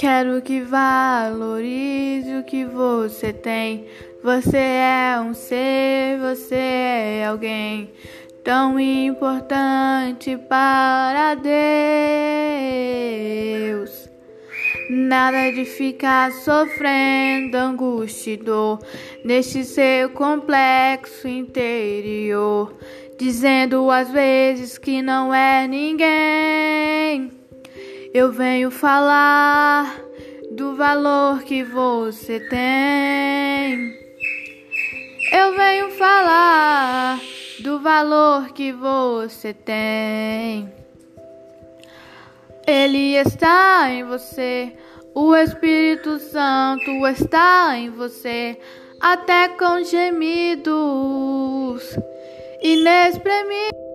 Quero que valorize o que você tem. Você é um ser, você é alguém tão importante para Deus. Nada de ficar sofrendo angústia e dor neste seu complexo interior, dizendo às vezes que não é ninguém. Eu venho falar do valor que você tem. Eu venho falar do valor que você tem. Ele está em você, o Espírito Santo está em você, até com gemidos inexprimíveis.